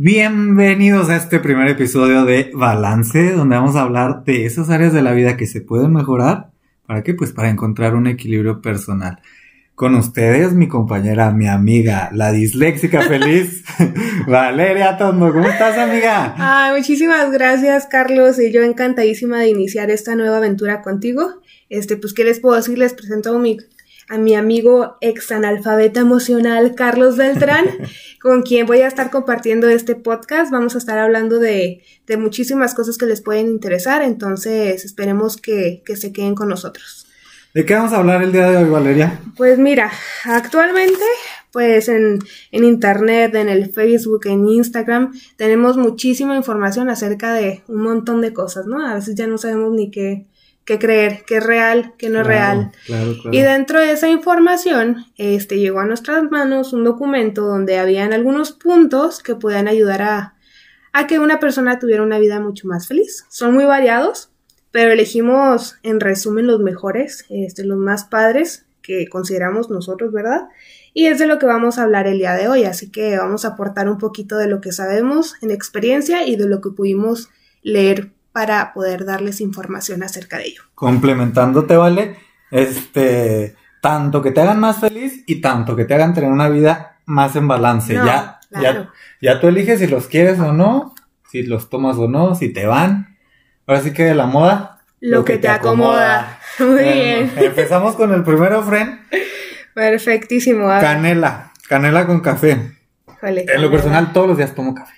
Bienvenidos a este primer episodio de Balance, donde vamos a hablar de esas áreas de la vida que se pueden mejorar. ¿Para qué? Pues para encontrar un equilibrio personal. Con ustedes, mi compañera, mi amiga, la disléxica feliz, Valeria Tondo. ¿Cómo estás, amiga? Ay, muchísimas gracias, Carlos. Y yo encantadísima de iniciar esta nueva aventura contigo. Este, pues, ¿qué les puedo decir? Les presento a mi, a mi amigo ex analfabeta emocional, Carlos Beltrán, con quien voy a estar compartiendo este podcast. Vamos a estar hablando de, de muchísimas cosas que les pueden interesar. Entonces, esperemos que, que se queden con nosotros. ¿De qué vamos a hablar el día de hoy, Valeria? Pues mira, actualmente, pues en, en, internet, en el Facebook, en Instagram, tenemos muchísima información acerca de un montón de cosas, ¿no? A veces ya no sabemos ni qué, qué creer, qué es real, qué no es real. Claro, claro. Y dentro de esa información, este, llegó a nuestras manos un documento donde habían algunos puntos que puedan ayudar a, a que una persona tuviera una vida mucho más feliz. Son muy variados, pero elegimos en resumen los mejores, este, los más padres que consideramos nosotros, ¿verdad? Y es de lo que vamos a hablar el día de hoy, así que vamos a aportar un poquito de lo que sabemos en experiencia y de lo que pudimos leer para poder darles información acerca de ello. Complementándote, ¿vale? Este, tanto que te hagan más feliz y tanto que te hagan tener una vida más en balance. No, ya, claro. ya, ya tú eliges si los quieres o no, si los tomas o no, si te van. Ahora sí que de la moda. Lo, que, te acomoda. Muy bien. Empezamos con el primero, friend. Perfectísimo. A ver, Canela. Canela con café. En lo personal, todos los días tomo café.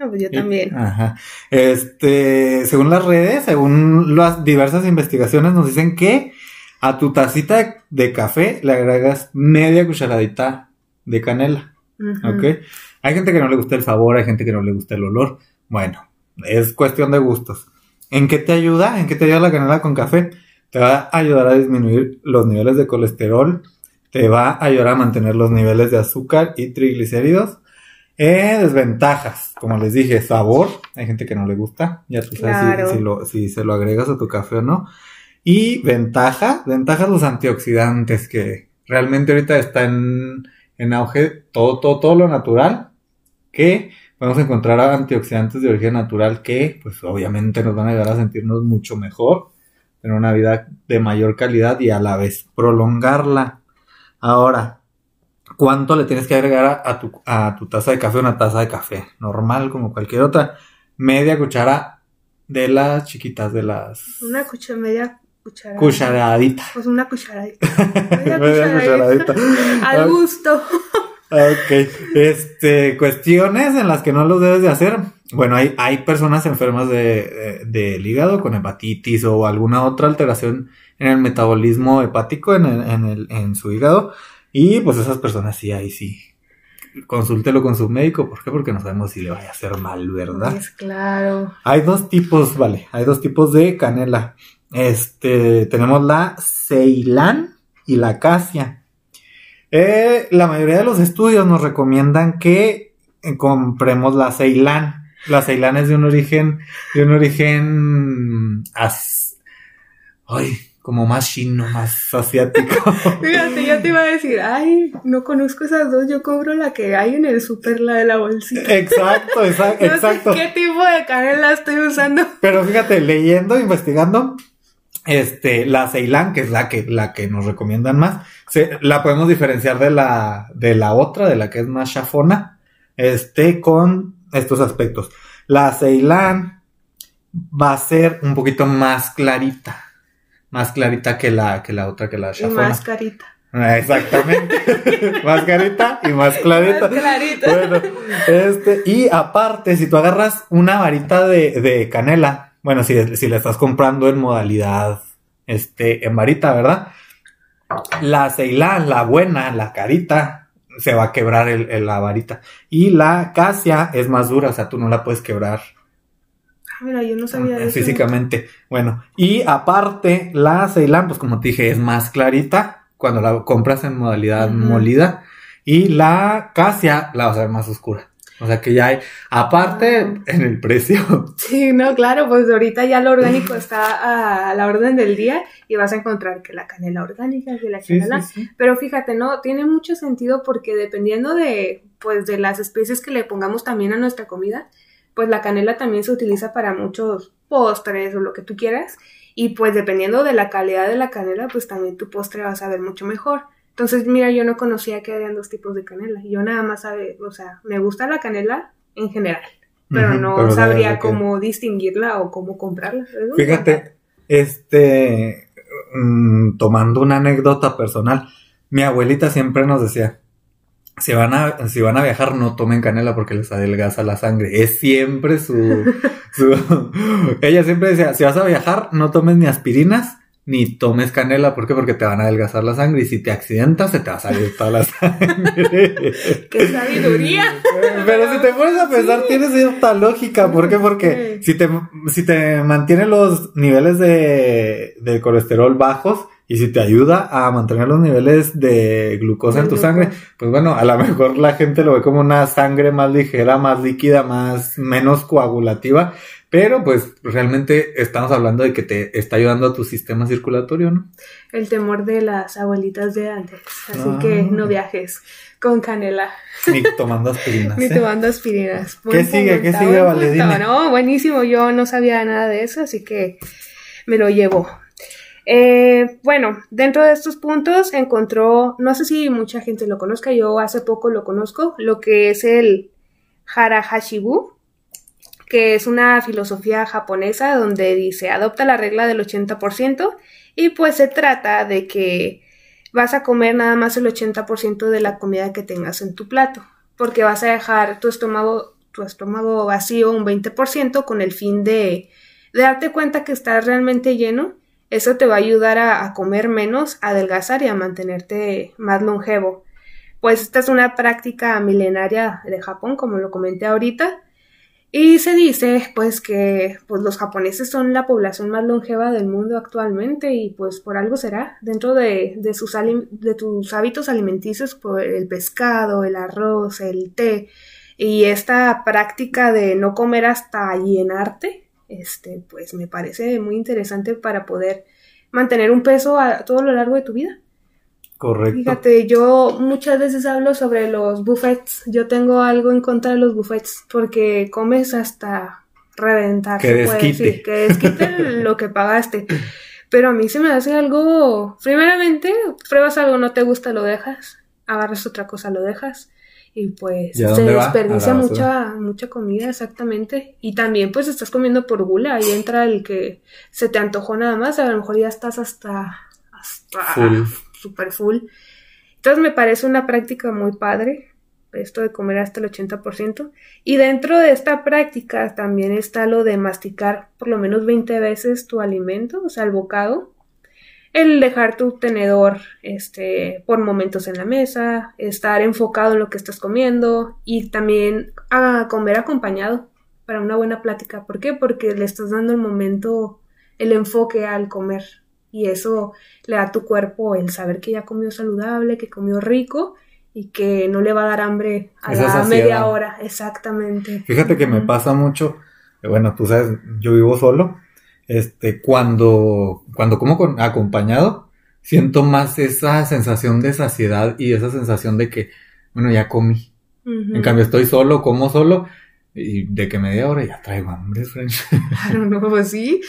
No, pues yo también. Ajá. Este, según las redes, según las diversas investigaciones, nos dicen que a tu tacita de, café le agregas media cucharadita de canela. ¿Ok? Hay gente que no le gusta el sabor, hay gente que no le gusta el olor. Bueno, es cuestión de gustos. ¿En qué te ayuda? ¿En qué te ayuda la canela con café? Te va a ayudar a disminuir los niveles de colesterol, te va a ayudar a mantener los niveles de azúcar y triglicéridos. Eh, desventajas, como les dije, sabor, hay gente que no le gusta, ya tú sabes si- Claro. si, lo- si se lo agregas a tu café o no. Y ventaja, ventajas los antioxidantes, que realmente ahorita está en, en auge todo, todo, todo lo natural, que podemos encontrar antioxidantes de origen natural que, pues obviamente nos van a ayudar a sentirnos mucho mejor, tener una vida de mayor calidad y a la vez prolongarla. Ahora, ¿cuánto le tienes que agregar a, a tu, a tu taza de café? Una taza de café normal como cualquier otra. Media cuchara de las chiquitas, de las Una cuchara, media cuchara. cucharadita. Pues una cucharadita. Media Media cucharadita. Al gusto. Ok, este, cuestiones en las que no los debes de hacer. Bueno, hay, hay personas enfermas de, de- del hígado con hepatitis o alguna otra alteración en el metabolismo hepático en, el- en, el, en su hígado. Y pues esas personas sí, ahí sí. Consúltelo con su médico. ¿Por qué? Porque no sabemos si le vaya a hacer mal, ¿verdad? Pues claro. Hay dos tipos, vale, hay dos tipos de canela. Este, tenemos la Ceilán y la Acacia. Eh, la mayoría de los estudios nos recomiendan que eh, compremos la Ceilán. La Ceilán es de un origen, de un origen, as- ay, como más chino, más asiático. Fíjate, yo te iba a decir, ay, no conozco esas dos, yo cobro la que hay en el súper, la de la bolsita. exacto, exacto, No exacto. sé qué tipo de canela estoy usando. Pero fíjate, leyendo, investigando, este, la Ceilán, que es la que, la que nos recomiendan más, se- la podemos diferenciar de la, de la otra, de la que es más chafona, este, con estos aspectos. La Ceilán va a ser un poquito más clarita, más clarita que la, que la otra, que la Y chafona. más carita. Ah, Exactamente. más clarita y más clarita. Más clarita. Bueno, este, y aparte, si tú agarras una varita de, de canela, bueno, si, si la estás comprando en modalidad, este, en varita, ¿verdad? La Ceilán, la buena, la carita, se va a quebrar el, el- la varita. Y la casia es más dura, o sea, tú no la puedes quebrar Mira, yo no sabía de eso. físicamente. Bueno, y aparte, la Ceilán, pues como te dije, es más clarita cuando la compras en modalidad molida. Y la Casia la vas a ver más oscura. O sea que ya hay, aparte Ah. en el precio. Sí, no, claro, pues ahorita ya lo orgánico está a la orden del día y vas a encontrar que la canela orgánica, que la Sí, canela sí, sí. Pero fíjate, no, tiene mucho sentido porque dependiendo de, pues, de las especies que le pongamos también a nuestra comida, pues la canela también se utiliza para muchos postres o lo que tú quieras. Y pues dependiendo de la calidad de la canela, pues también tu postre va a saber mucho mejor. Entonces, mira, yo no conocía que habían dos tipos de canela. Yo nada más sabe, o sea, me gusta la canela en general, pero no pero sabría cómo distinguirla o cómo comprarla. Fíjate, este, mm, tomando una anécdota personal, mi abuelita siempre nos decía, si van a, si van a viajar, no tomen canela porque les adelgaza la sangre. Es siempre su, su, ella siempre decía, si vas a viajar, no tomes ni aspirinas, ni tomes canela. ¿Por qué? Porque te van a adelgazar la sangre y si te accidentas, se te va a salir toda la sangre. ¡Qué sabiduría! Pero si te pones a pensar, Sí. tiene cierta lógica. ¿Por qué? Porque Sí. si te, si te mantiene los niveles de, de colesterol bajos y si te ayuda a mantener los niveles de glucosa en tu sangre, pues bueno, a lo mejor la gente lo ve como una sangre más ligera, más líquida, más, menos coagulativa. Pero pues realmente estamos hablando de que te está ayudando a tu sistema circulatorio, ¿no? El temor de las abuelitas de antes. Así Ah. que no viajes con canela Ni tomando aspirinas. ni ¿eh? tomando aspirinas. ¿Qué sigue? ¿Qué sigue, buen Vale? punto. Dime. No, buenísimo. Yo no sabía nada de eso, así que me lo llevo. Eh, bueno, dentro de estos puntos encontró, no sé si mucha gente lo conozca, yo hace poco lo conozco, lo que es el Harahashibu, que es una filosofía japonesa donde dice adopta la regla del 80% y pues se trata de que vas a comer nada más el 80% de la comida que tengas en tu plato, porque vas a dejar tu estómago, tu estómago vacío un 20% con el fin de, de darte cuenta que estás realmente lleno. Eso te va a ayudar a, comer menos, a adelgazar y a mantenerte más longevo. Pues esta es una práctica milenaria de Japón, como lo comenté ahorita. Y se dice, pues, que pues, los japoneses son la población más longeva del mundo actualmente y pues por algo será. Dentro de, de sus, de tus hábitos alimenticios, pues, el pescado, el arroz, el té y esta práctica de no comer hasta llenarte, este, pues me parece muy interesante para poder mantener un peso a todo lo largo de tu vida. Correcto. Fíjate, yo muchas veces hablo sobre los buffets. Yo tengo algo en contra de los buffets porque comes hasta reventar. Que desquite. decir, que desquite lo que pagaste. Pero a mí se me hace algo. Primeramente, pruebas algo, no te gusta, lo dejas. Agarras otra cosa, lo dejas. Y pues ¿Y a se desperdicia mucha, mucha comida, exactamente. Y también, pues estás comiendo por gula. Ahí entra el que se te antojó nada más. A lo mejor ya estás hasta. hasta Full. super full. Entonces me parece una práctica muy padre, esto de comer hasta el 80%. Y dentro de esta práctica también está lo de masticar por lo menos 20 veces tu alimento, o sea, el bocado. El dejar tu tenedor este, por momentos en la mesa, estar enfocado en lo que estás comiendo y también a comer acompañado para una buena plática. ¿Por qué? Porque le estás dando el momento, el enfoque al comer. Y eso le da a tu cuerpo el saber que ya comió saludable, que comió rico y que no le va a dar hambre a Esa la saciedad. media hora. Exactamente. Fíjate que me pasa mucho, eh, bueno, tú sabes, yo vivo solo, este, cuando, cuando como con, acompañado, siento más esa sensación de saciedad y esa sensación de que, bueno, ya comí. En cambio, estoy solo, como solo, y de que media hora ya traigo hambre. Claro, no, pues sí.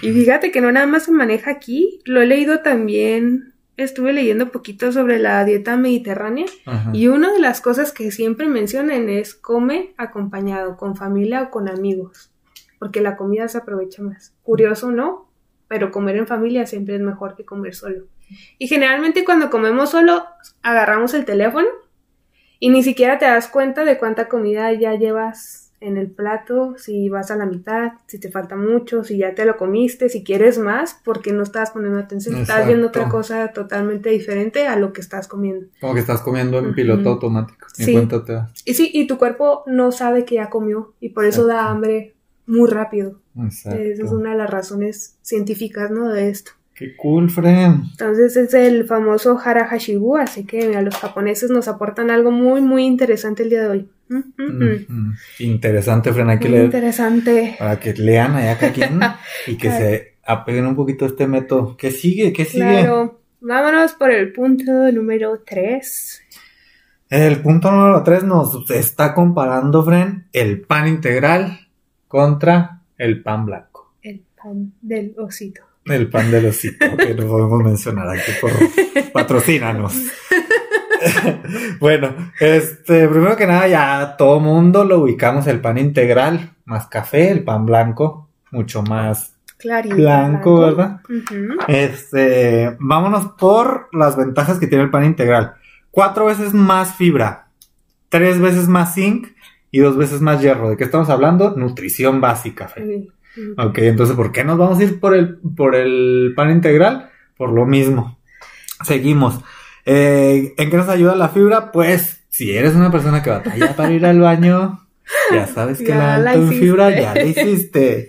Y fíjate que no nada más se maneja aquí, lo he leído también, estuve leyendo poquito sobre la dieta mediterránea Ajá. y una de las cosas que siempre mencionan es come acompañado, con familia o con amigos, porque la comida se aprovecha más. Curioso, ¿no? Pero comer en familia siempre es mejor que comer solo. Y generalmente cuando comemos solo, agarramos el teléfono y ni siquiera te das cuenta de cuánta comida ya llevas en el plato, si vas a la mitad, si te falta mucho, si ya te lo comiste, si quieres más, porque no estás poniendo atención, estás viendo otra cosa totalmente diferente a lo que estás comiendo. Como que estás comiendo en piloto automático. Sí. cuenta te das. Y sí, y tu cuerpo no sabe que ya comió y por eso da hambre muy rápido. Exacto. Esa es una de las razones científicas, ¿no? De esto. Qué cool, Fren. Entonces es el famoso Hara Hashibu, así que mira, los japoneses nos aportan algo muy, muy interesante el día de hoy. Ujú. Interesante, Fren, hay que leer interesante. para que lean allá cada quien y que Claro. se apeguen un poquito a este método. ¿Qué sigue? ¿Qué sigue? Claro. Vámonos por el punto número 3. El punto número 3 nos está comparando, Fren, el pan integral contra el pan blanco. El pan del osito. El pan del osito, que no podemos mencionar aquí por patrocínanos. bueno, este, primero que nada, ya todo mundo lo ubicamos el pan integral, más café, el pan blanco, mucho más Clarito. blanco, ¿verdad? Este, vámonos por las ventajas que tiene el pan integral. Cuatro veces más fibra, tres veces más zinc y dos veces más hierro. ¿De qué estamos hablando? Nutrición básica, Fe. Ok, entonces, ¿por qué nos vamos a ir por el, por el pan integral? Por lo mismo. Seguimos. Eh, ¿En qué nos ayuda la fibra? Pues, si eres una persona que batalla para ir al baño, ya sabes que Ya la la fibra ya la hiciste.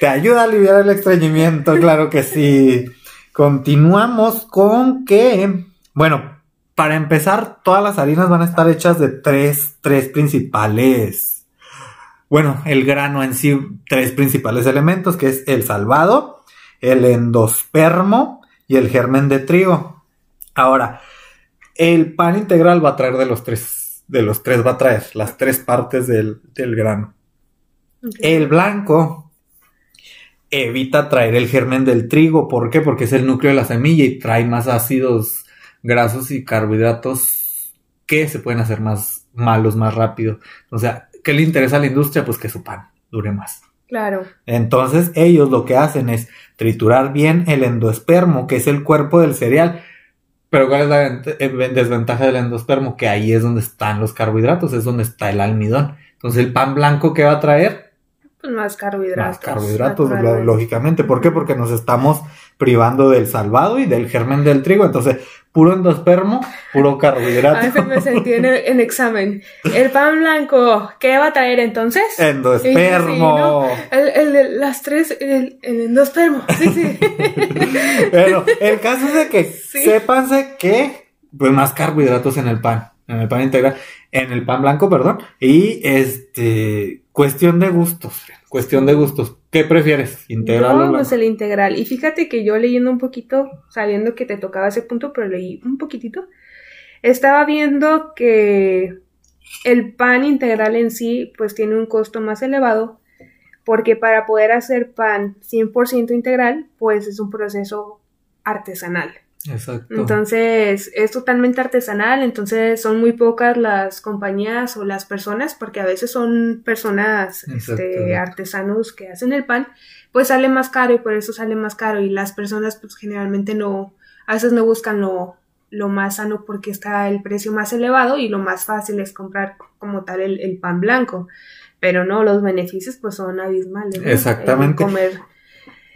Te ayuda a aliviar el estreñimiento, claro que sí. Continuamos con que, bueno, para empezar, todas las harinas van a estar hechas de tres, tres principales bueno, el grano en sí, tres principales elementos, que es el salvado, el endospermo y el germen de trigo. Ahora, el pan integral va a traer de los tres, de los tres va a traer las tres partes del, del grano. El blanco evita traer el germen del trigo. ¿Por qué? Porque es el núcleo de la semilla y trae más ácidos grasos y carbohidratos que se pueden hacer más malos más rápido. O sea, ¿qué le interesa a la industria? Pues que su pan dure más. Claro. Entonces ellos lo que hacen es triturar bien el endospermo, que es el cuerpo del cereal. Pero ¿cuál es la eh, desventaja del endospermo? Que ahí es donde están los carbohidratos, es donde está el almidón. Entonces el pan blanco que va a traer Pues más carbohidratos. más carbohidratos, lógicamente. ¿Por qué? Porque nos estamos privando del salvado y del germen del trigo. Entonces, puro endospermo, puro carbohidrato. A veces me sentí en, el- en examen. El pan blanco, ¿qué va a traer entonces? endospermo. El, el de las tres, el, el endospermo. Sí, sí. Pero el caso es de que Sí. sépanse que, pues más carbohidratos en el pan, en el pan integral, en el pan blanco, perdón. Y este, cuestión de gustos, cuestión de gustos. ¿Qué prefieres? ¿Integral o No, blanco? pues el integral. Y fíjate que yo leyendo un poquito, sabiendo que te tocaba ese punto, pero leí un poquitito, estaba viendo que el pan integral en sí, pues tiene un costo más elevado, porque para poder hacer pan 100% integral, pues es un proceso artesanal. Exacto. Entonces, es totalmente artesanal, entonces son muy pocas las compañías o las personas, porque a veces son personas, este, artesanos que hacen el pan, pues sale más caro y por eso sale más caro y las personas pues generalmente no, a veces no buscan lo, lo más sano porque está el precio más elevado y lo más fácil es comprar como tal el, el pan blanco. Pero no, los beneficios pues son abismales. Exactamente. Comer.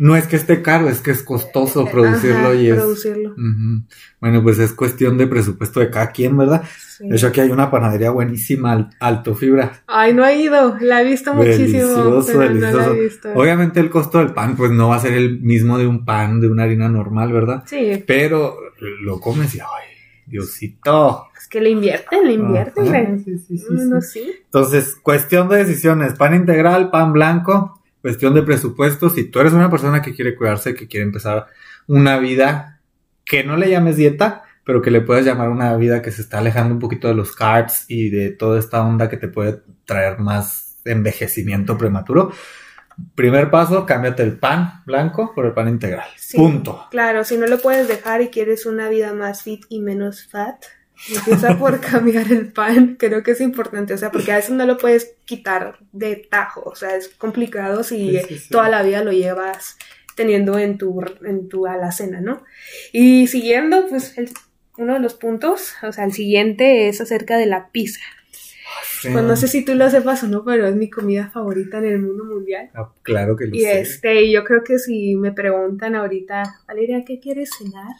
No es que esté caro, es que es costoso producirlo Ajá, y es. producirlo. Bueno, pues es cuestión de presupuesto de cada quien, ¿verdad? Sí. De hecho, aquí hay una panadería buenísima, al- alto fibra. Ay, no he ido, la he visto muchísimo. Delicioso. No la he visto. Obviamente el costo del pan, pues no va a ser el mismo de un pan de una harina normal, ¿verdad? Sí, Pero lo comes y, ay, Diosito. es que le invierten, le invierten. Güey. sí, sí, sí, No, sí. sí. Entonces, cuestión de decisiones, pan integral, pan blanco, cuestión de presupuesto. Si tú eres una persona que quiere cuidarse, que quiere empezar una vida que no le llames dieta, pero que le puedas llamar una vida que se está alejando un poquito de los carbs y de toda esta onda que te puede traer más envejecimiento prematuro. Primer paso, cámbiate el pan blanco por el pan integral. Sí. Punto. Claro, si no lo puedes dejar y quieres una vida más fit y menos fat, empieza por cambiar el pan. Creo que es importante, o sea, porque a veces no lo puedes quitar de tajo, o sea, es complicado si Sí, sí, sí. toda la vida lo llevas teniendo en tu, en tu alacena, ¿no? Y siguiendo, pues, el- uno de los puntos, o sea, el siguiente es acerca de la pizza. Pues no sé si tú lo sepas o no, pero es mi comida favorita en el mundo mundial. Ah, claro que lo Y sé. este, yo creo que si me preguntan ahorita, Valeria, ¿qué quieres cenar?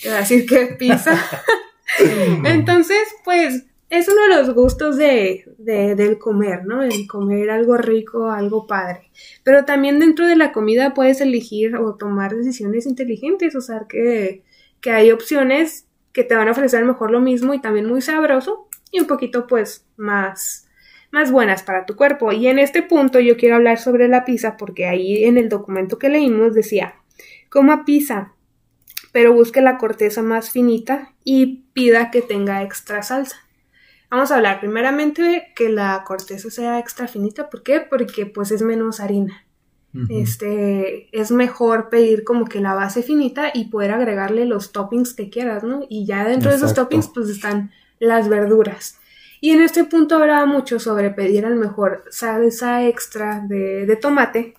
Te voy a decir que pizza. Entonces, pues, es uno de los gustos de, de- del comer, ¿no? El comer algo rico, algo padre. Pero también dentro de la comida puedes elegir o tomar decisiones inteligentes, o sea, que, que hay opciones que te van a ofrecer mejor lo mismo y también muy sabroso, y un poquito pues más más buenas para tu cuerpo. Y en este punto yo quiero hablar sobre la pizza porque ahí en el documento que leímos decía, coma pizza, pero busque la corteza más finita y pida que tenga extra salsa. Vamos a hablar primeramente que la corteza sea extra finita, ¿por qué? Porque pues es menos harina. Este es mejor pedir como que la base finita y poder agregarle los toppings que quieras, ¿no? Y ya dentro de esos toppings pues están las verduras. Y en este punto hablaba mucho sobre pedir al mejor salsa extra de, tomate,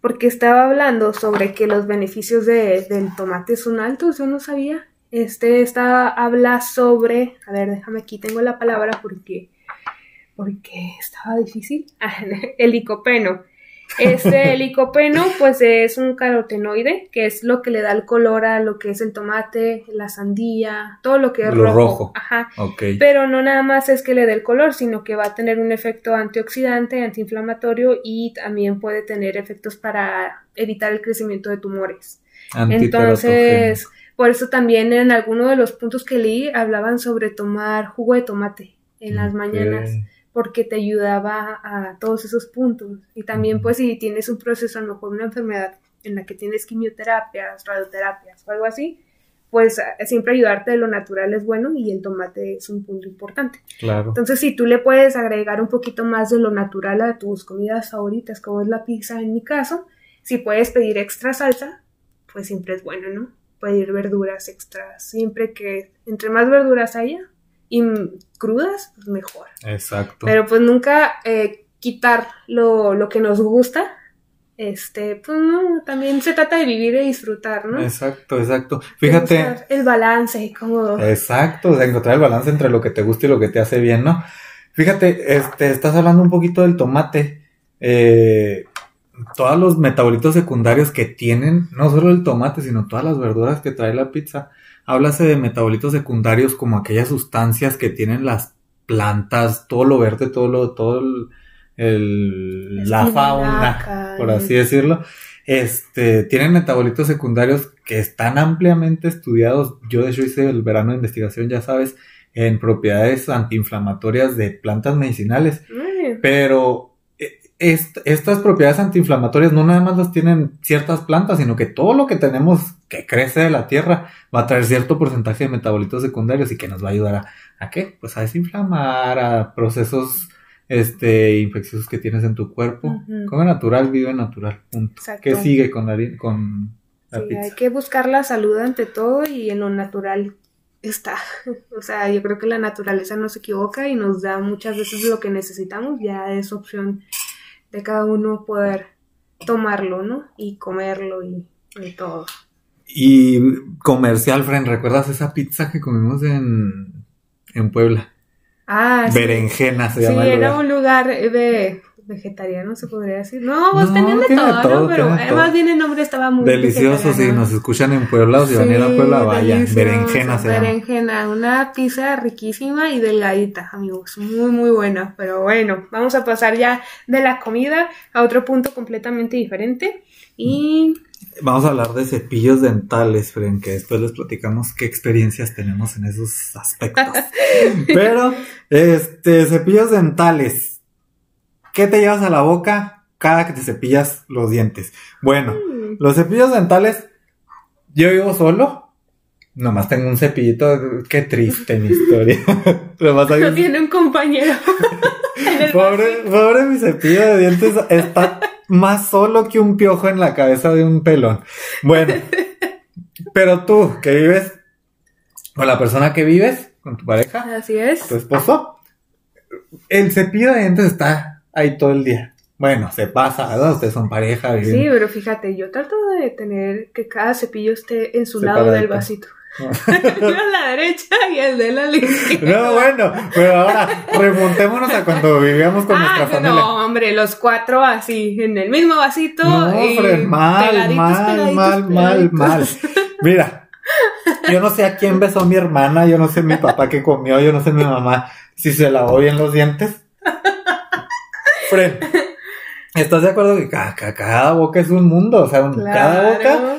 porque estaba hablando sobre que los beneficios de, del tomate son altos, yo no sabía. Este está, habla sobre, a ver, déjame aquí, tengo la palabra porque, porque estaba difícil. el licopeno. Este licopeno, pues es un carotenoide, que es lo que le da el color a lo que es el tomate, la sandía, todo lo que es rojo. Ajá. Pero no nada más es que le dé el color, sino que va a tener un efecto antioxidante, antiinflamatorio y también puede tener efectos para evitar el crecimiento de tumores. Entonces, por eso también en alguno de los puntos que leí hablaban sobre tomar jugo de tomate en las mañanas porque te ayudaba a todos esos puntos. Y también pues si tienes un proceso, a lo mejor una enfermedad en la que tienes quimioterapias, radioterapias o algo así, pues eh, siempre ayudarte de lo natural es bueno y el tomate es un punto importante. Claro. Entonces, si tú le puedes agregar un poquito más de lo natural a tus comidas favoritas, como es la pizza en mi caso, si puedes pedir extra salsa, pues siempre es bueno, ¿no? Pedir verduras extras, siempre que entre más verduras haya, y crudas, pues mejor. Exacto. Pero pues nunca eh, quitar lo, lo, que nos gusta. Este, pues no, también se trata de vivir y disfrutar, ¿no? Exacto, exacto. Fíjate. El balance, como. Exacto, o encontrar el balance entre lo que te gusta y lo que te hace bien, ¿no? Fíjate, este, estás hablando un poquito del tomate. Eh, todos los metabolitos secundarios que tienen, no solo el tomate, sino todas las verduras que trae la pizza, Háblase de metabolitos secundarios como aquellas sustancias que tienen las plantas, todo lo verde, todo lo, todo el, la fauna, por así decirlo. Este, tienen metabolitos secundarios que están ampliamente estudiados. Yo de hecho hice el verano de investigación, ya sabes, en propiedades antiinflamatorias de plantas medicinales. Pero estas propiedades antiinflamatorias no nada más las tienen ciertas plantas, sino que todo lo que tenemos que crece de la tierra va a traer cierto porcentaje de metabolitos secundarios y que nos va a ayudar a, ¿a qué? Pues a desinflamar, a procesos este infecciosos que tienes en tu cuerpo. Come natural, vive natural. Punto. ¿Qué sigue con la, con la sí, Hay que buscar la salud ante todo y en lo natural está. O sea, yo creo que la naturaleza no se equivoca y nos da muchas veces lo que necesitamos, ya es opción de cada uno poder tomarlo, ¿no? Y comerlo y, todo. Y comercial, friend, ¿recuerdas esa pizza que comimos en, en Puebla? Ah, Berenjena se llama. Sí, era un lugar de vegetariano, se podría decir. No, vos tenían de todo, ¿no? Pero además bien el nombre estaba muy Delicioso, si nos escuchan en Puebla o si van a ir a Puebla, vaya. Berenjena se Berenjena, una pizza riquísima y delgadita, amigos. Muy, muy buena. Pero bueno, vamos a pasar ya de la comida a otro punto completamente diferente. Y... Vamos a hablar de cepillos dentales, Fren, que después les platicamos qué experiencias tenemos en esos aspectos. Pero, este, cepillos dentales ¿Qué te llevas a la boca cada que te cepillas los dientes? Bueno, mm. los cepillos dentales, yo vivo solo. Nomás tengo un cepillito. Qué triste mi historia. no tiene un compañero. pobre, pobre mi cepillo de dientes está más solo que un piojo en la cabeza de un pelón. Bueno, pero tú que vives con la persona que vives, con tu pareja, así es, tu esposo, el cepillo de dientes está ahí todo el día. Bueno, se pasa, ¿verdad? Ustedes son pareja. Sí, pero fíjate, yo trato de tener que cada cepillo esté en su lado del vasito. Yo a la derecha y el de la izquierda. No, bueno, pero ahora remontémonos a cuando vivíamos con nuestra ah, familia. No, hombre, los cuatro así, en el mismo vasito. No, y mal, mal, mal, mal, mal. Mira, yo no sé a quién besó mi hermana, yo no sé mi papá qué comió, yo no sé mi mamá si se lavó bien los dientes. ¿Estás de acuerdo que cada, boca es un mundo? O sea, cada boca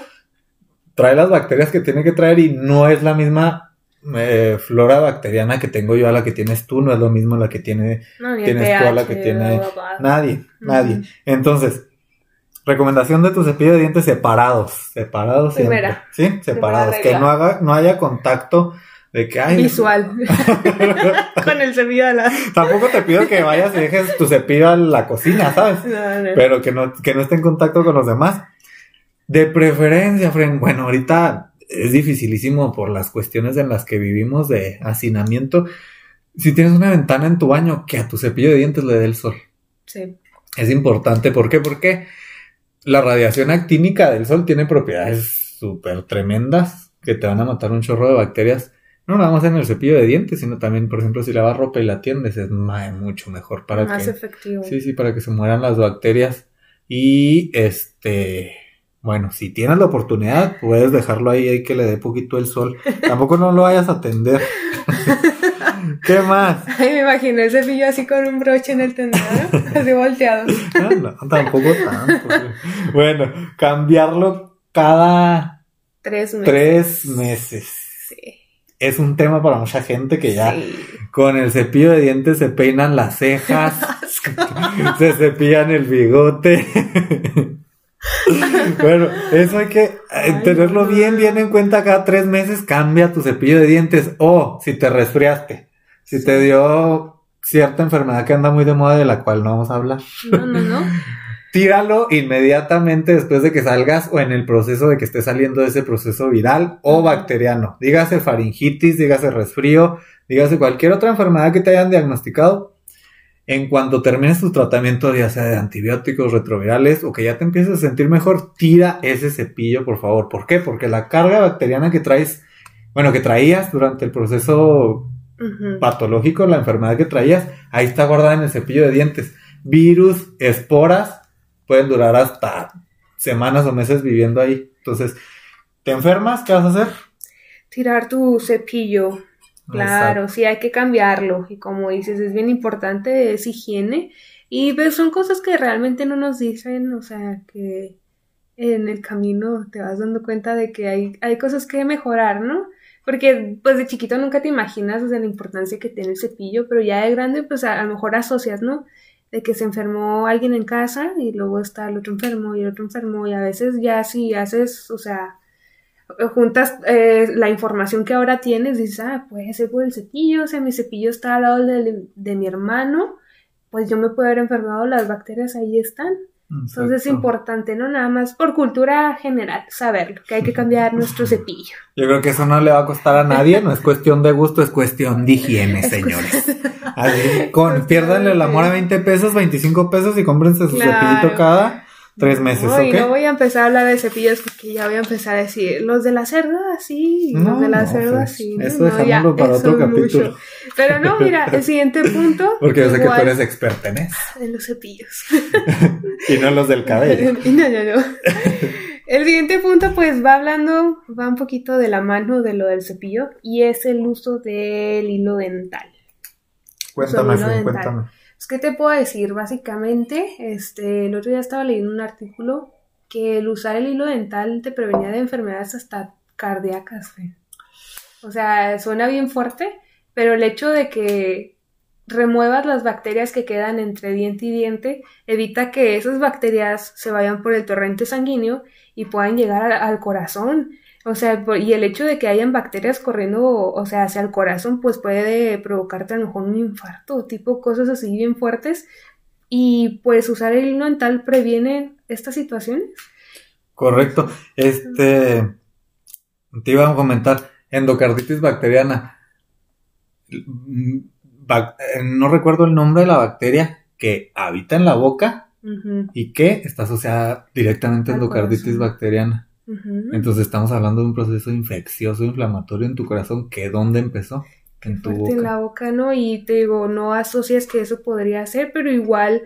trae las bacterias que tiene que traer y no es la misma eh, flora bacteriana que tengo yo a la que tienes tú, no es lo mismo la que tiene, No, tienes tú a la que tiene bla, bla, bla. nadie, nadie. Entonces, recomendación de tu cepillo de dientes separados, separados siempre. Sí, separados, que no haga, no haya contacto de que ay, Visual. Con el cepillo de la... tampoco te pido que vayas y dejes tu cepillo a la cocina, ¿sabes? No, no. pero que no, que no esté en contacto con los demás. De preferencia, Fren, bueno, ahorita es dificilísimo por las cuestiones en las que vivimos de hacinamiento. Si tienes una ventana en tu baño, que a tu cepillo de dientes le dé el sol. Sí. Es importante, ¿por qué? Porque la radiación actínica del sol tiene propiedades súper tremendas que te van a matar un chorro de bacterias. No nada más en el cepillo de dientes, sino también, por ejemplo, si lavas ropa y la tiendes, es ma- mucho mejor para Más que... efectivo. Sí, sí, para que se mueran las bacterias. Y este, bueno, si tienes la oportunidad, puedes dejarlo ahí, ahí que le dé poquito el sol. Tampoco no lo vayas a atender. ¿Qué más? Ay, me imagino el cepillo así con un broche en el tendedor, así volteado. Ah, no, tampoco tanto. Bueno, cambiarlo cada Tres meses. tres meses. Es un tema para mucha gente que ya Sí. con el cepillo de dientes se peinan las cejas, se cepillan el bigote. bueno, eso hay que eh, Ay, tenerlo no. bien, bien en cuenta. Cada tres meses cambia tu cepillo de dientes. O si te resfriaste, si te dio cierta enfermedad que anda muy de moda de la cual no vamos a hablar. No, no, no. Tíralo inmediatamente después de que salgas o en el proceso de que esté saliendo de ese proceso viral o bacteriano. Dígase faringitis, dígase resfrío, dígase cualquier otra enfermedad que te hayan diagnosticado. En cuanto termines tu tratamiento, ya sea de antibióticos retrovirales o que ya te empieces a sentir mejor, tira ese cepillo, por favor. ¿Por qué? Porque la carga bacteriana que traes, bueno, que traías durante el proceso patológico, la enfermedad que traías, ahí está guardada en el cepillo de dientes. Virus, esporas, pueden durar hasta semanas o meses viviendo ahí. Entonces, ¿te enfermas? ¿Qué vas a hacer? Tirar tu cepillo. Claro, Exacto. sí hay que cambiarlo. Y como dices, es bien importante, es higiene. Y pues son cosas que realmente no nos dicen, o sea, que en el camino te vas dando cuenta de que hay, hay cosas que mejorar, ¿no? Porque pues de chiquito nunca te imaginas, o sea, la importancia que tiene el cepillo, pero ya de grande pues a, a lo mejor asocias, ¿no? De que se enfermó alguien en casa y luego está el otro enfermo y el otro enfermo y a veces ya si haces, o sea, juntas eh, la información que ahora tienes, dices, ah, puede ser por el cepillo, o sea, mi cepillo está al lado de, de mi hermano, pues yo me puedo haber enfermado, las bacterias ahí están. Entonces es importante, ¿no? Nada más por cultura general, saberlo, que hay que cambiar nuestro cepillo. Yo creo que eso no le va a costar a nadie, no es cuestión de gusto, es cuestión de higiene, Es señores. Así, con, piérdanle el amor a 20 pesos, 25 pesos y cómprense su Claro. cepillito cada tres meses, No, y ¿ok? no voy a empezar a hablar de cepillos porque ya voy a empezar a decir, los de la cerda, sí, No, los de la no, cerda, pues, sí. ¿no? eso No, dejámoslo para eso otro es mucho. capítulo. Pero no, mira, el siguiente punto. Porque yo sé que tú eres experta en eso. De los cepillos. Y no los del cabello. no, no, no. El siguiente punto, pues va hablando, va un poquito de la mano de lo del cepillo y es el uso del hilo dental. Cuéntame, dental. cuéntame. Pues, ¿qué te puedo decir? Básicamente, este, el otro día estaba leyendo un artículo que el usar el hilo dental te prevenía de enfermedades hasta cardíacas, Fe. O sea, suena bien fuerte, pero el hecho de que remuevas las bacterias que quedan entre diente y diente evita que esas bacterias se vayan por el torrente sanguíneo y puedan llegar al corazón. O sea, y el hecho de que hayan bacterias corriendo, o sea, hacia el corazón, pues puede provocarte a lo mejor un infarto, tipo cosas así bien fuertes. Y pues usar el hilo dental previene estas situaciones. Correcto. Este, te iba a comentar, endocarditis bacteriana. Bac- eh, No recuerdo el nombre de la bacteria que habita en la boca y que está asociada directamente a endocarditis corazón. bacteriana. Entonces estamos hablando de un proceso infeccioso, inflamatorio en tu corazón, que ¿dónde empezó? En tu fuerte en boca. la boca, ¿no? Y te digo, no asocias que eso podría ser, pero igual,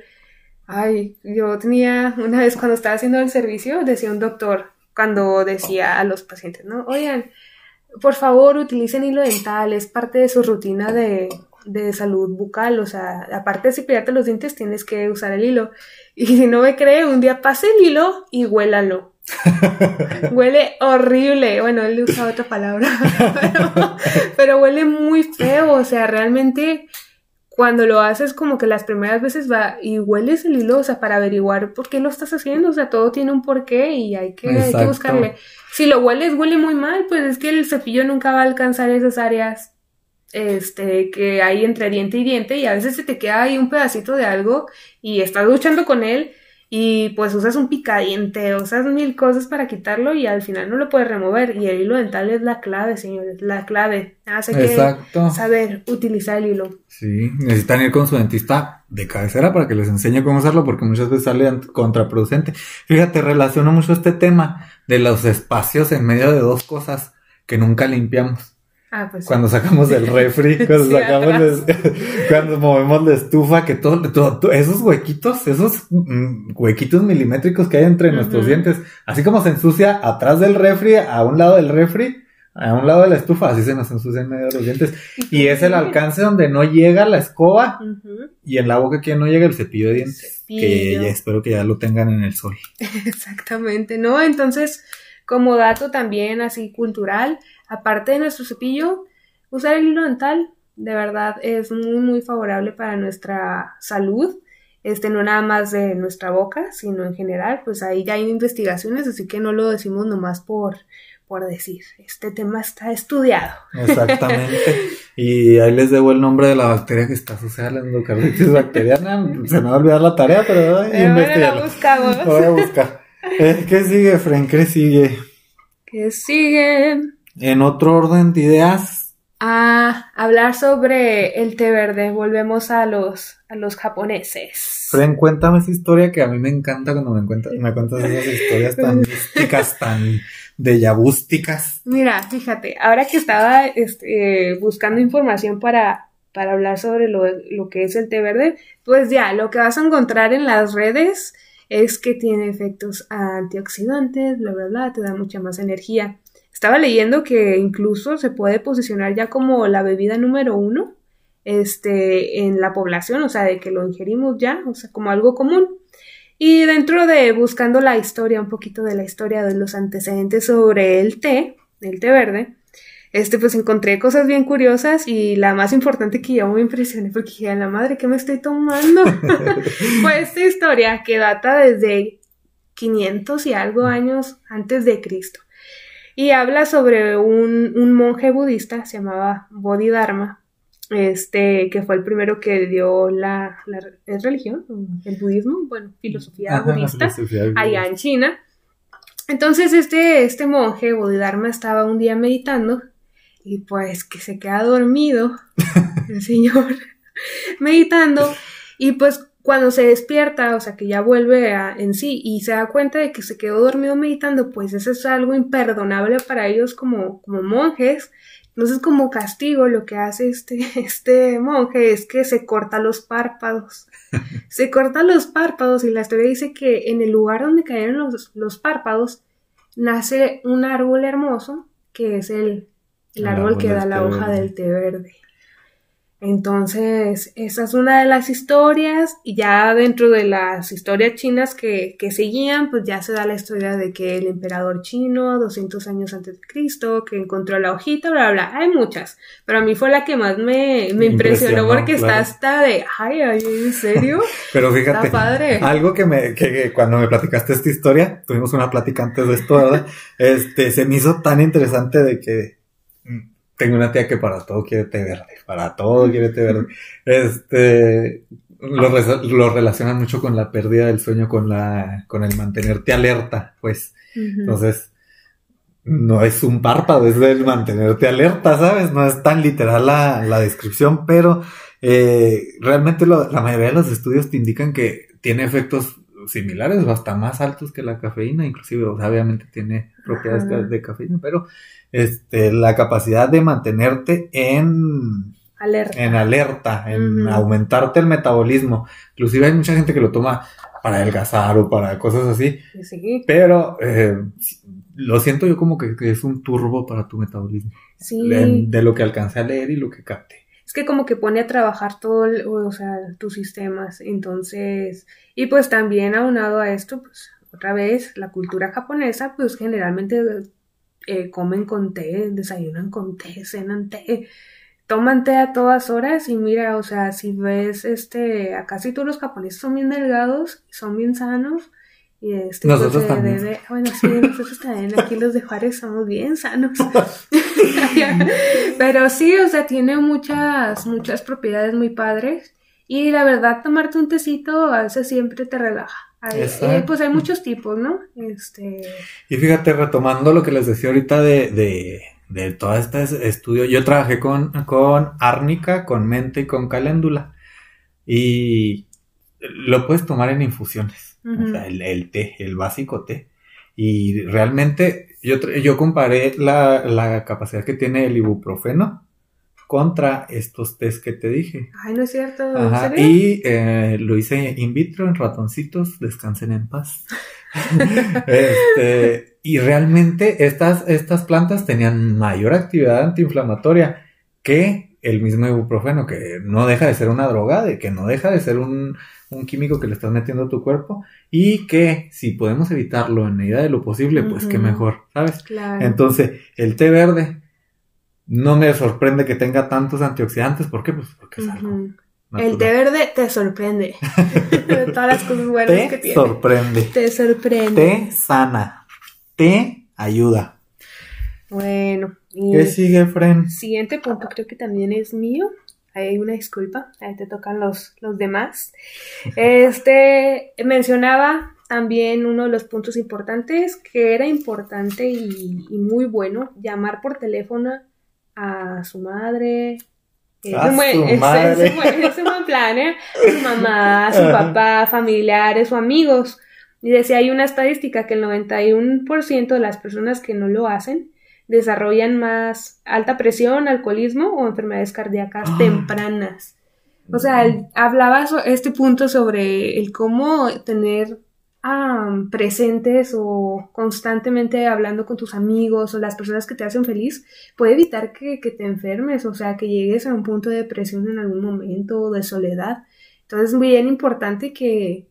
ay, yo tenía una vez cuando estaba haciendo el servicio, decía un doctor, cuando decía a los pacientes, ¿no? Oigan, por favor, utilicen hilo dental, es parte de su rutina de, de salud bucal, o sea, aparte de cepillarte los dientes, tienes que usar el hilo. Y si no me cree, un día pase el hilo y huélalo. huele horrible. Bueno, él usa otra palabra, pero, huele muy feo. O sea, realmente cuando lo haces como que las primeras veces va y hueles el hilo, o sea, para averiguar por qué lo estás haciendo, o sea, todo tiene un porqué y hay que, hay que buscarle. Si lo hueles, huele muy mal, pues es que el cepillo nunca va a alcanzar esas áreas este, que hay entre diente y diente y a veces se te queda ahí un pedacito de algo y estás luchando con él y pues usas un picadiente, usas mil cosas para quitarlo y al final no lo puedes remover. Y el hilo dental es la clave, señores, la clave. Hace que saber utilizar el hilo. Sí, necesitan ir con su dentista de cabecera para que les enseñe cómo usarlo porque muchas veces sale contraproducente. Fíjate, relaciono mucho este tema de los espacios en medio de dos cosas que nunca limpiamos. Ah, pues cuando sacamos el refri, cuando sacamos, cuando movemos la estufa, que todo, todo, esos huequitos, esos mm, huequitos milimétricos que hay entre nuestros dientes, así como se ensucia atrás del refri, a un lado del refri, a un lado de la estufa, así se nos ensucia en medio de los dientes. Y es el alcance donde no llega la escoba y en la boca que no llega el cepillo de dientes. Que ya espero que ya lo tengan en el sol. Exactamente, ¿no? Entonces, como dato también así cultural, aparte de nuestro cepillo, usar el hilo dental de verdad es muy muy favorable para nuestra salud. Este, no nada más de nuestra boca, sino en general, pues ahí ya hay investigaciones, así que no lo decimos nomás por, por decir. Este tema está estudiado. Exactamente. Y ahí les debo el nombre de la bacteria que está asociada a la endocarditis bacteriana. Se me va a olvidar la tarea, pero eh, bueno, buscamos. voy a buscar. Eh, ¿Qué sigue, Frank? ¿Qué sigue? ¿Qué sigue? En otro orden de ideas. A hablar sobre el té verde. Volvemos a los, a los japoneses. Fren, cuéntame esa historia que a mí me encanta cuando me cuentas, me cuentas esas historias tan místicas, tan deyabústicas. Mira, fíjate, ahora que estaba este, buscando información para, para hablar sobre lo, lo que es el té verde, pues ya, lo que vas a encontrar en las redes es que tiene efectos antioxidantes, bla, bla, bla, te da mucha más energía. Estaba leyendo que incluso se puede posicionar ya como la bebida número uno este, en la población, o sea, de que lo ingerimos ya, o sea, como algo común. Y dentro de buscando la historia, un poquito de la historia de los antecedentes sobre el té, el té verde, este, pues encontré cosas bien curiosas y la más importante que yo me impresioné porque dije, a la madre, ¿qué me estoy tomando? Fue esta historia que data desde 500 y algo años antes de Cristo y habla sobre un, un monje budista, se llamaba Bodhidharma, este, que fue el primero que dio la, la religión, el budismo, bueno, filosofía budista, allá en China. Entonces este, este monje, Bodhidharma, estaba un día meditando y pues que se queda dormido el señor meditando y pues cuando se despierta, o sea, que ya vuelve a, en sí y se da cuenta de que se quedó dormido meditando, pues eso es algo imperdonable para ellos como, como monjes. Entonces, como castigo, lo que hace este, este monje es que se corta los párpados. se corta los párpados y la historia dice que en el lugar donde cayeron los, los párpados nace un árbol hermoso que es el, el, árbol, que da la hoja del té verde. Entonces, esa es una de las historias y ya dentro de las historias chinas que, que seguían, pues ya se da la historia de que el emperador chino, 200 años antes de Cristo, que encontró la hojita, bla, bla, hay muchas, pero a mí fue la que más me, impresionó, porque está hasta de, ay, ay, ¿en serio? pero fíjate, padre. algo que me, que, cuando me platicaste esta historia, tuvimos una plática antes de esto, ¿verdad? Este, se me hizo tan interesante de que tengo una tía que para todo quiere té verde, para todo quiere té verde. Este, lo, lo relacionan mucho con la pérdida del sueño, con la, con el mantenerte alerta, pues. Entonces, no es un párpado, es el mantenerte alerta, ¿sabes? No es tan literal la, la descripción, pero eh, realmente la mayoría de los estudios te indican que tiene efectos similares o hasta más altos que la cafeína, inclusive, obviamente tiene propiedades de cafeína, pero este, la capacidad de mantenerte en alerta, en, alerta, en aumentarte el metabolismo. Inclusive hay mucha gente que lo toma para adelgazar o para cosas así. Pero eh, lo siento yo como que, es un turbo para tu metabolismo. De, lo que alcancé a leer y lo que capté. Es que como que pone a trabajar todo, o sea, tus sistemas. Entonces, y pues también aunado a esto, pues otra vez, la cultura japonesa, pues generalmente eh, comen con té, desayunan con té, cenan té, toman té a todas horas y mira, o sea, si ves, este, a casi todos los japoneses son bien delgados, son bien sanos. Y este, pues, Nosotros se también. debe- bueno, sí, nosotros también, aquí los de Juárez somos bien sanos. Pero sí, o sea, tiene muchas, muchas propiedades muy padres. Y la verdad, tomarte un tecito a veces siempre te relaja. Hay, eh, pues hay muchos tipos, ¿no? Este, Y fíjate, retomando lo que les decía ahorita de, de, de todo este es- estudio, yo trabajé con, con árnica, con mente y con caléndula. Y lo puedes tomar en infusiones, o sea, el, el té, el básico té. Y realmente yo, yo comparé la, la capacidad que tiene el ibuprofeno contra estos tés que te dije. ay, no es cierto, ¿en Ajá, y eh, lo hice in vitro en ratoncitos, descansen en paz. Este, y realmente estas, estas plantas tenían mayor actividad antiinflamatoria que el mismo ibuprofeno, que no deja de ser una droga, de que no deja de ser un, un químico que le estás metiendo a tu cuerpo, y que si podemos evitarlo en medida de lo posible, pues qué Ujú. mejor, ¿sabes? Claro. Entonces, el té verde no me sorprende que tenga tantos antioxidantes, ¿por qué? Pues porque es algo. El té verde te sorprende. De todas las cosas buenas que Te tiene. sorprende. Te sorprende. Te sana. Te ayuda. Bueno. y ¿Qué sigue, Fren? Siguiente punto creo que también es mío. Ahí hay una disculpa, ahí te tocan los, los demás. Este mencionaba también uno de los puntos importantes que era importante y, y muy bueno llamar por teléfono a su madre. Es un buen- su es- es madre. un buen- es un buen plan, ¿eh? A su mamá, a su papá, familiares o amigos. Y decía, hay una estadística que el 91% de las personas que no lo hacen desarrollan más alta presión, alcoholismo o enfermedades cardíacas Ah. tempranas. O sea, él hablaba so- este punto sobre el cómo tener presentes o constantemente hablando con tus amigos o las personas que te hacen feliz puede evitar que, que te enfermes, o sea, que llegues a un punto de depresión en algún momento o de soledad. Entonces es bien importante que,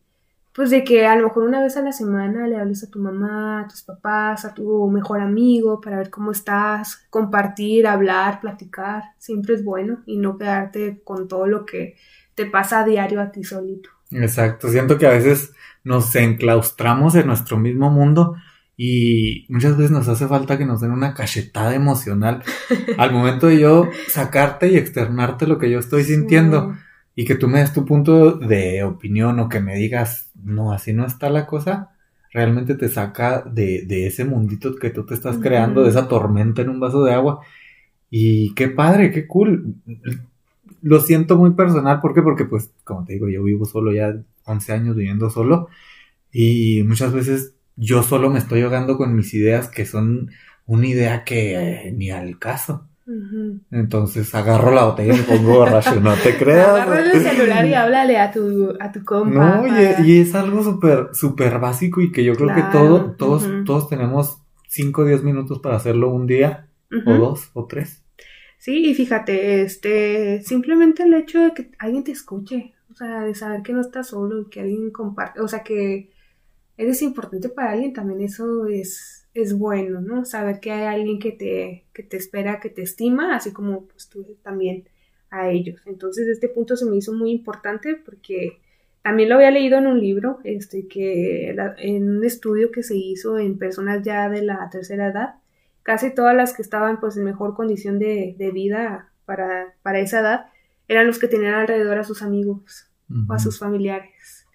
pues de que a lo mejor una vez a la semana le hables a tu mamá, a tus papás, a tu mejor amigo para ver cómo estás, compartir, hablar, platicar, siempre es bueno y no quedarte con todo lo que te pasa a diario a ti solito. Exacto. Siento que a veces nos enclaustramos en nuestro mismo mundo y muchas veces nos hace falta que nos den una cachetada emocional al momento de yo sacarte y externarte lo que yo estoy sintiendo. y que tú me des tu punto de opinión o que me digas, no, así no está la cosa, realmente te saca de, de ese mundito que tú te estás creando, de esa tormenta en un vaso de agua. Y qué padre, qué cool. Lo siento muy personal, ¿por qué? Porque pues, como te digo, yo vivo solo ya 11 años viviendo solo y muchas veces yo solo me estoy ahogando con mis ideas que son una idea que eh, ni al caso. Entonces agarro la botella y me pongo borracho, no te creas. Agarra el celular y háblale a tu, a tu compa. No, y, para- y es algo súper, súper básico y que yo creo que todo, todos, todos tenemos 5 o 10 minutos para hacerlo un día, o dos, o tres. Sí, y fíjate, este, simplemente el hecho de que alguien te escuche, o sea, de saber que no estás solo y que alguien comparte, o sea, que eres importante para alguien, también eso es, es bueno, ¿no? Saber que hay alguien que te, que te espera, que te estima, así como pues tú también a ellos. Entonces, este punto se me hizo muy importante porque también lo había leído en un libro, este, que en un estudio que se hizo en personas ya de la tercera edad, casi todas las que estaban pues en mejor condición de, de vida para, para esa edad eran los que tenían alrededor a sus amigos o a sus familiares,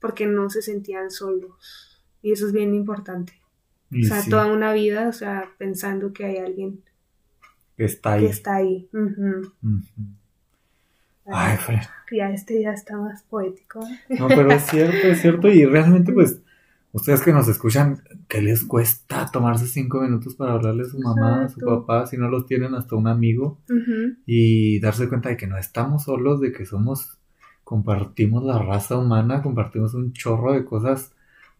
porque no se sentían solos. Y eso es bien importante. Y o sea, sí, toda una vida, o sea, pensando que hay alguien está ahí. que está ahí. Ujú. Ay, Fred. Ya este ya está más poético. ¿eh? No, pero es cierto, es cierto. Y realmente, pues, ustedes que nos escuchan, ¿qué les cuesta tomarse cinco minutos para hablarle a su mamá, a su papá, si no los tienen hasta un amigo? Y darse cuenta de que no estamos solos, de que somos, compartimos la raza humana, compartimos un chorro de cosas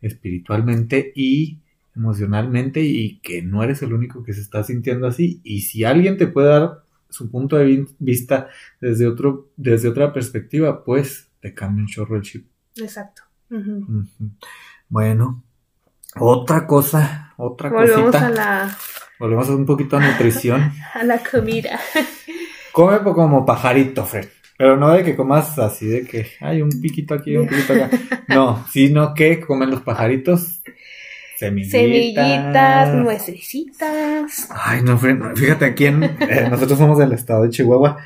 espiritualmente y emocionalmente y que no eres el único que se está sintiendo así. Y si alguien te puede dar su punto de vi- vista desde otro, desde otra perspectiva, pues te cambia un chorro el chip. Exacto. Bueno, Otra cosa, otra Volvemos cosita. a la, Volvemos un poquito a nutrición. a la comida. Come como pajarito, Fred. Pero no de que comas así de que hay un piquito aquí, un piquito acá. No, sino que comen los pajaritos. Semillitas. Semillitas, nuecesitas. Ay, no, Fred. Fíjate, aquí en. eh, nosotros somos del estado de Chihuahua.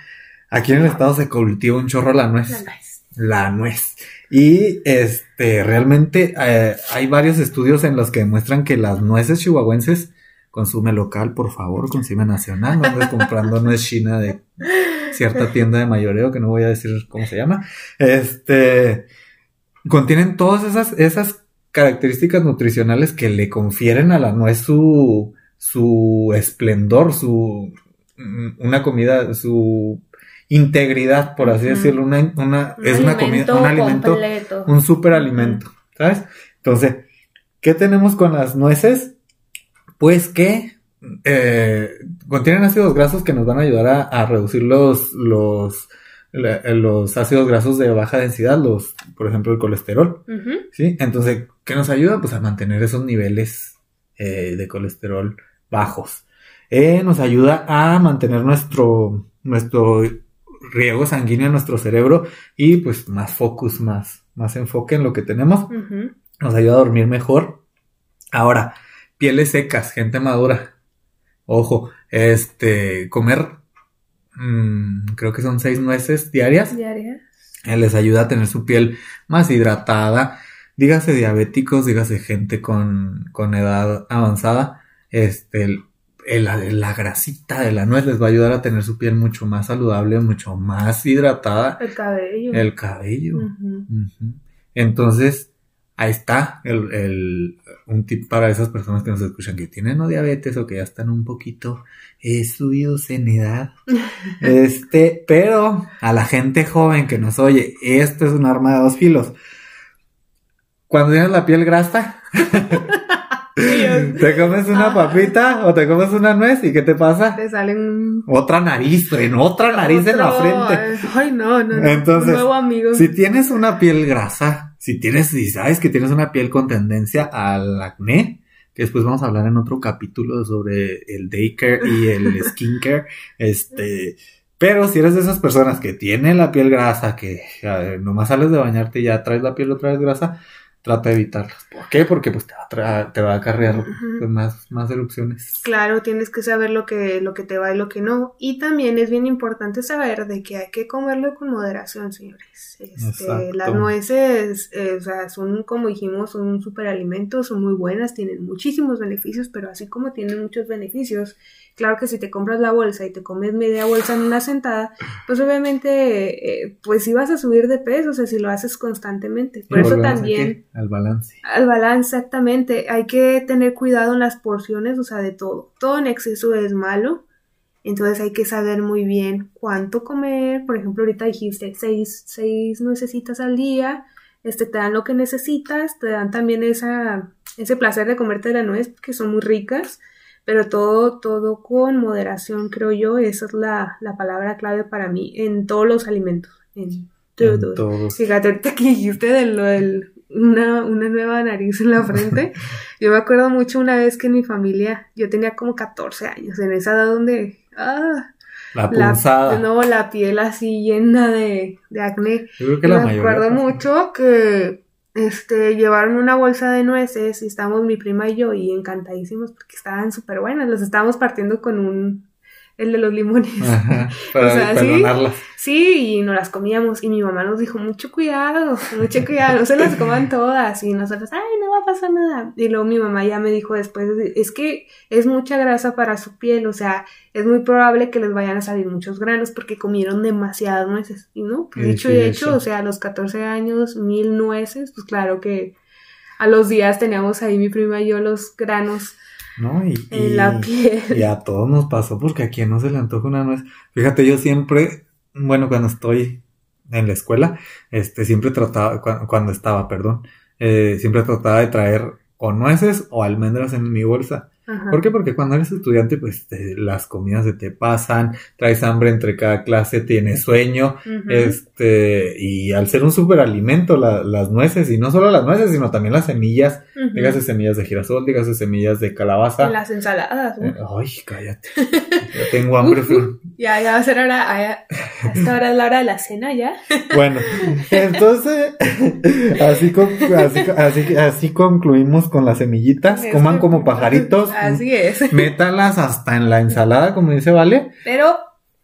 Aquí en el estado se cultiva un chorro la nuez. La nuez. La nuez. Y este, realmente eh, hay varios estudios en los que demuestran que las nueces chihuahuenses consume local, por favor, consume nacional, no andes comprando nuez china de cierta tienda de mayoreo que no voy a decir cómo se llama. Este, contienen todas esas, esas características nutricionales que le confieren a la nuez su, su esplendor, su, una comida, su integridad, por así decirlo, una, una, Un es una comida, un alimento, completo. un superalimento, ¿sabes? Entonces, ¿qué tenemos con las nueces? Pues que eh, contienen ácidos grasos que nos van a ayudar a, a reducir los, los, los ácidos grasos de baja densidad, los, por ejemplo, el colesterol. ¿sí? Entonces, ¿qué nos ayuda? Pues a mantener esos niveles eh, de colesterol bajos. Eh, nos ayuda a mantener nuestro, nuestro riego sanguíneo en nuestro cerebro y pues más focus, más, más enfoque en lo que tenemos. Nos ayuda a dormir mejor. Ahora, pieles secas, gente madura. Ojo, este, comer, mm, creo que son seis nueces diarias. Diaria. eh, les ayuda a tener su piel más hidratada. Dígase diabéticos, dígase gente con, con edad avanzada. Este, el- el- la grasita de la nuez les va a ayudar a tener su piel mucho más saludable, mucho más hidratada. El cabello. El cabello. Entonces, ahí está el, el- un tip para esas personas que nos escuchan que tienen o diabetes o que ya están un poquito eh, subidos en edad. Este, pero a la gente joven que nos oye, esto es un arma de dos filos. Cuando tienes la piel grasa, te comes una Ah. papita o te comes una nuez y ¿qué te pasa? Te salen Otra nariz, en otra nariz en la frente. Ay, no, no, no. Entonces, Un nuevo amigo. Si tienes una piel grasa, si tienes, si sabes que tienes una piel con tendencia al acné, que después vamos a hablar en otro capítulo sobre el daycare y el skincare, este, pero si eres de esas personas que tienen la piel grasa, que eh, nomás sales de bañarte y ya traes la piel otra vez grasa, trata de evitarlas. ¿Por qué? Porque pues te va a, tra- te va a acarrear pues, más, más erupciones. Claro, tienes que saber lo que, lo que te va y lo que no. Y también es bien importante saber de que hay que comerlo con moderación, señores. Este, las nueces, eh, o sea, son, como dijimos, son un superalimento, son muy buenas, tienen muchísimos beneficios, pero así como tienen muchos beneficios, claro que si te compras la bolsa y te comes media bolsa en una sentada, pues obviamente, eh, pues sí vas a subir de peso, o sea, si lo haces constantemente. Por Y eso también... Al balance. Al balance, exactamente. Hay que tener cuidado en las porciones, o sea, de todo. Todo en exceso es malo. Entonces hay que saber muy bien cuánto comer. Por ejemplo, ahorita dijiste seis, seis nuecesitas al día. Este, te dan lo que necesitas. Te dan también esa, ese placer de comerte la nuez, que son muy ricas. Pero todo, todo con moderación, creo yo. Esa es la, la palabra clave para mí en todos los alimentos. En En todo. todos. Fíjate, ahorita que dijiste de lo del una, una nueva nariz en la frente, yo me acuerdo mucho una vez que en mi familia, yo tenía como 14 años, en esa edad donde, ah, La la, punzada. no, la piel así llena de, de acné. Yo creo que Y la me acuerdo mucho que este llevaron una bolsa de nueces y estábamos mi prima y yo y encantadísimos porque estaban súper buenas, las estábamos partiendo con un el de los limones. Ajá, para O sea, sí. perdonarlas. Sí, y nos las comíamos y mi mamá nos dijo, mucho cuidado, mucho cuidado, no se las coman todas y nosotros, ay, no va a pasar nada. Y luego mi mamá ya me dijo después, es que es mucha grasa para su piel, o sea, es muy probable que les vayan a salir muchos granos porque comieron demasiadas nueces. Y no, pues, dicho sí, y de hecho, hecho. o sea, a los 14 años, mil nueces, pues claro que a los días teníamos ahí mi prima y yo los granos ¿No? Y, en y- la piel. y a todos nos pasó porque a quien no se le antoja una nuez. Fíjate, yo siempre, bueno, cuando estoy en la escuela, este, siempre trataba, cu- cuando estaba, perdón, eh, siempre trataba de traer o nueces o almendras en mi bolsa. Ajá. ¿Por qué? Porque cuando eres estudiante, pues te- las comidas se te pasan, traes hambre entre cada clase, tienes sueño, este, y al ser un superalimento la- las nueces, y no solo las nueces, sino también las semillas, Ujú. dígase semillas de girasol, dígase semillas de calabaza. Las ensaladas, ¿no? Eh, Ay, cállate. Ya tengo hambre. Ya, ya va a ser hora, ya- a esta hora es la hora de la cena ya. Bueno, entonces, así, con- así, así, así concluimos con las semillitas. Coman como pajaritos. Así es. Métalas hasta en la ensalada, como dice Vale, Pero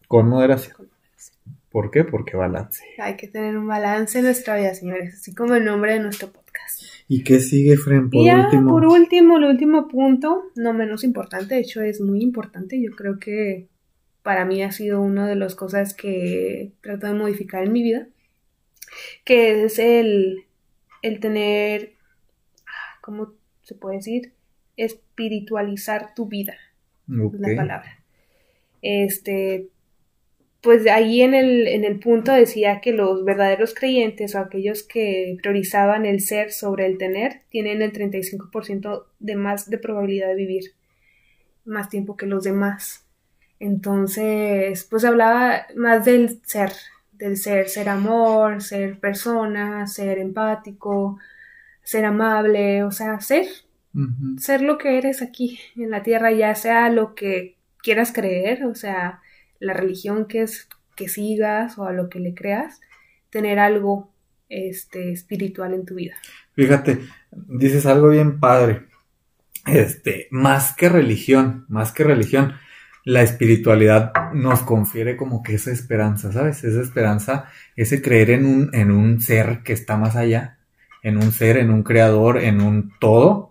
con moderación. ¿Por qué? Porque balance. hay que tener un balance en nuestra vida, señores, así como el nombre de nuestro podcast. ¿Y qué sigue, Fren, por y ya, último? por último, el último punto, no menos importante, de hecho es muy importante, yo creo que para mí ha sido una de las cosas que trato de modificar en mi vida, que es el, el tener, ah, ¿cómo se puede decir? Espiritualizar tu vida la palabra. Este, pues ahí en el, en el punto decía que los verdaderos creyentes o aquellos que priorizaban el ser sobre el tener tienen el 35% de más de probabilidad de vivir más tiempo que los demás. Entonces, pues hablaba más del ser, del ser, ser amor, ser persona, ser empático, ser amable, o sea, ser, Ser lo que eres aquí en la tierra, ya sea lo que quieras creer, o sea, la religión que es que sigas o a lo que le creas, tener algo este espiritual en tu vida. Fíjate, dices algo bien padre. Este, más que religión, más que religión, la espiritualidad nos confiere como que esa esperanza, ¿sabes? Esa esperanza, ese creer en un, en un ser que está más allá, en un ser, en un creador, en un todo,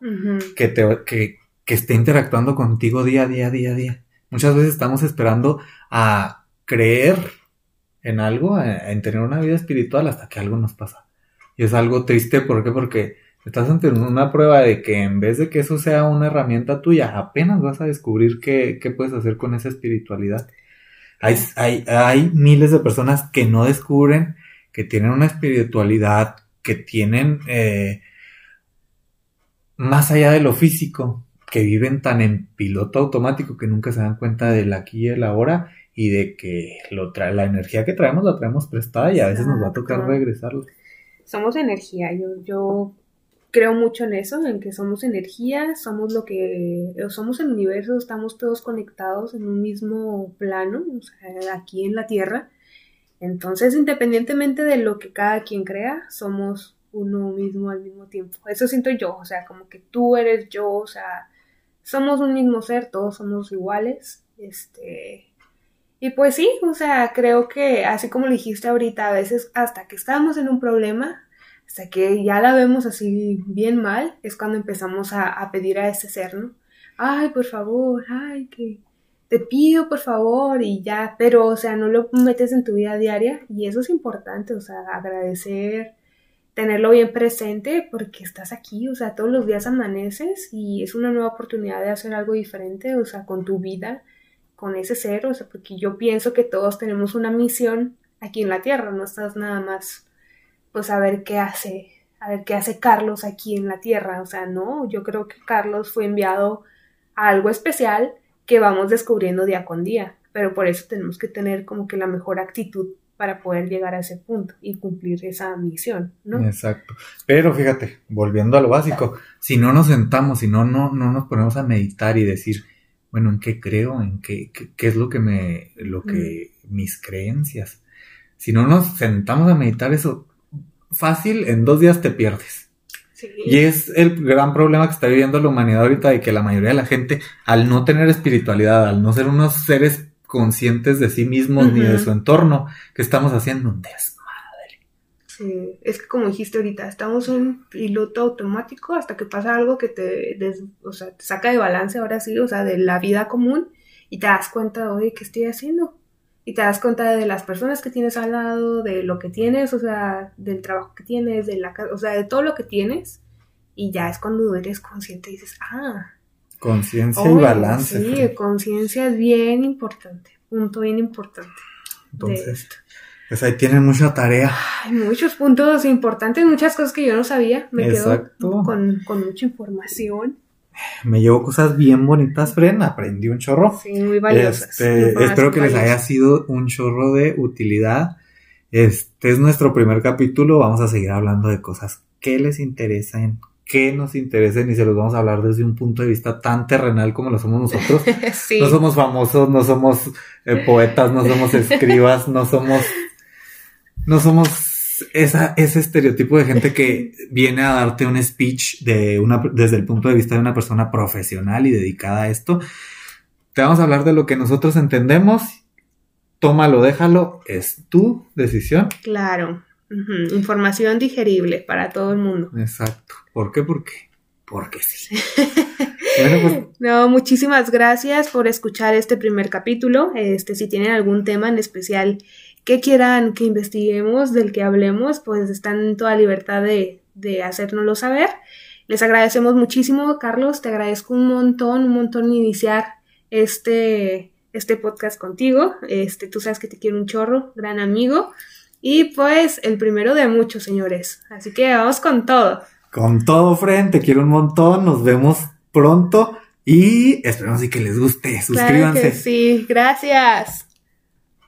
que te, que, que esté interactuando contigo día a día, día a día. Muchas veces estamos esperando a creer en algo, a- en tener una vida espiritual hasta que algo nos pasa. Y es algo triste, ¿por qué? Porque estás ante una prueba de que en vez de que eso sea una herramienta tuya, apenas vas a descubrir qué, qué puedes hacer con esa espiritualidad. Hay, hay, hay miles de personas que no descubren que tienen una espiritualidad, que tienen eh, más allá de lo físico, que viven tan en piloto automático que nunca se dan cuenta del aquí y el ahora y de que lo trae, la energía que traemos la traemos prestada y a veces nos va a tocar regresarla. Somos energía, yo, yo creo mucho en eso, en que somos energía, somos lo que, o somos el universo, estamos todos conectados en un mismo plano, o sea, aquí en la Tierra. Entonces, independientemente de lo que cada quien crea, somos uno mismo al mismo tiempo. Eso siento yo, o sea, como que tú eres yo, o sea, somos un mismo ser, todos somos iguales. Este, y pues sí, o sea, creo que así como lo dijiste ahorita, a veces hasta que estamos en un problema, hasta que ya la vemos así bien mal, es cuando empezamos a, a pedir a ese ser, ¿no? Ay, por favor, ay, que te pido por favor y ya, pero o sea, no lo metes en tu vida diaria y eso es importante, o sea, agradecer, tenerlo bien presente porque estás aquí, o sea, todos los días amaneces y es una nueva oportunidad de hacer algo diferente, o sea, con tu vida, con ese ser, o sea, porque yo pienso que todos tenemos una misión aquí en la Tierra, no estás nada más, pues a ver qué hace, a ver qué hace Carlos aquí en la Tierra, o sea, no, yo creo que Carlos fue enviado a algo especial que vamos descubriendo día con día, pero por eso tenemos que tener como que la mejor actitud para poder llegar a ese punto y cumplir esa misión, ¿no? Exacto. Pero fíjate, volviendo a lo básico, si no nos sentamos, si no, no, no nos ponemos a meditar y decir, bueno, ¿en qué creo? ¿En qué, qué, qué es lo que me, lo que, mis creencias? Si no nos sentamos a meditar eso, fácil, en dos días te pierdes. Sí. Y es el gran problema que está viviendo la humanidad ahorita de que la mayoría de la gente, al no tener espiritualidad, al no ser unos seres conscientes de sí mismos ni de su entorno, ¿qué estamos haciendo? Un desmadre. Sí, es que como dijiste ahorita, estamos en piloto automático hasta que pasa algo que te, des- o sea, te saca de balance ahora sí, o sea, de la vida común y te das cuenta, oye, ¿qué estoy haciendo? Y te das cuenta de las personas que tienes al lado, de lo que tienes, o sea, del trabajo que tienes, de la casa, o sea, de todo lo que tienes. Y ya es cuando eres consciente y dices, ah, Conciencia y oye, balance. Sí, conciencia es bien importante, punto bien importante. Entonces, pues ahí tienen mucha tarea. Hay muchos puntos importantes, muchas cosas que yo no sabía. Me Exacto. quedo con, con mucha información. Me llevo cosas bien bonitas, Fren, aprendí un chorro. Sí, muy valiosas. Este, espero que les haya sido un chorro de utilidad. Este es nuestro primer capítulo, vamos a seguir hablando de cosas que les interesan, que nos interesen y se los vamos a hablar desde un punto de vista tan terrenal como lo somos nosotros. sí. No somos famosos, no somos eh, poetas, no somos escribas, no somos, no somos esa, ese estereotipo de gente que viene a darte un speech de una, desde el punto de vista de una persona profesional y dedicada a esto. Te vamos a hablar de lo que nosotros entendemos. Tómalo, déjalo, es tu decisión. Claro. Información digerible para todo el mundo. Exacto. ¿Por qué? Porque, porque sí. bueno, pues No, muchísimas gracias por escuchar este primer capítulo. Este, si tienen algún tema en especial que quieran que investiguemos, del que hablemos, pues están en toda libertad de, de hacérnoslo saber. Les agradecemos muchísimo, Carlos. Te agradezco un montón, un montón iniciar este, este podcast contigo. Este, tú sabes que te quiero un chorro, gran amigo. Y pues el primero de muchos, señores. Así que vamos con todo. Con todo, Fren, te quiero un montón. Nos vemos pronto y esperemos y que les guste. Claro Suscríbanse. que sí. Gracias.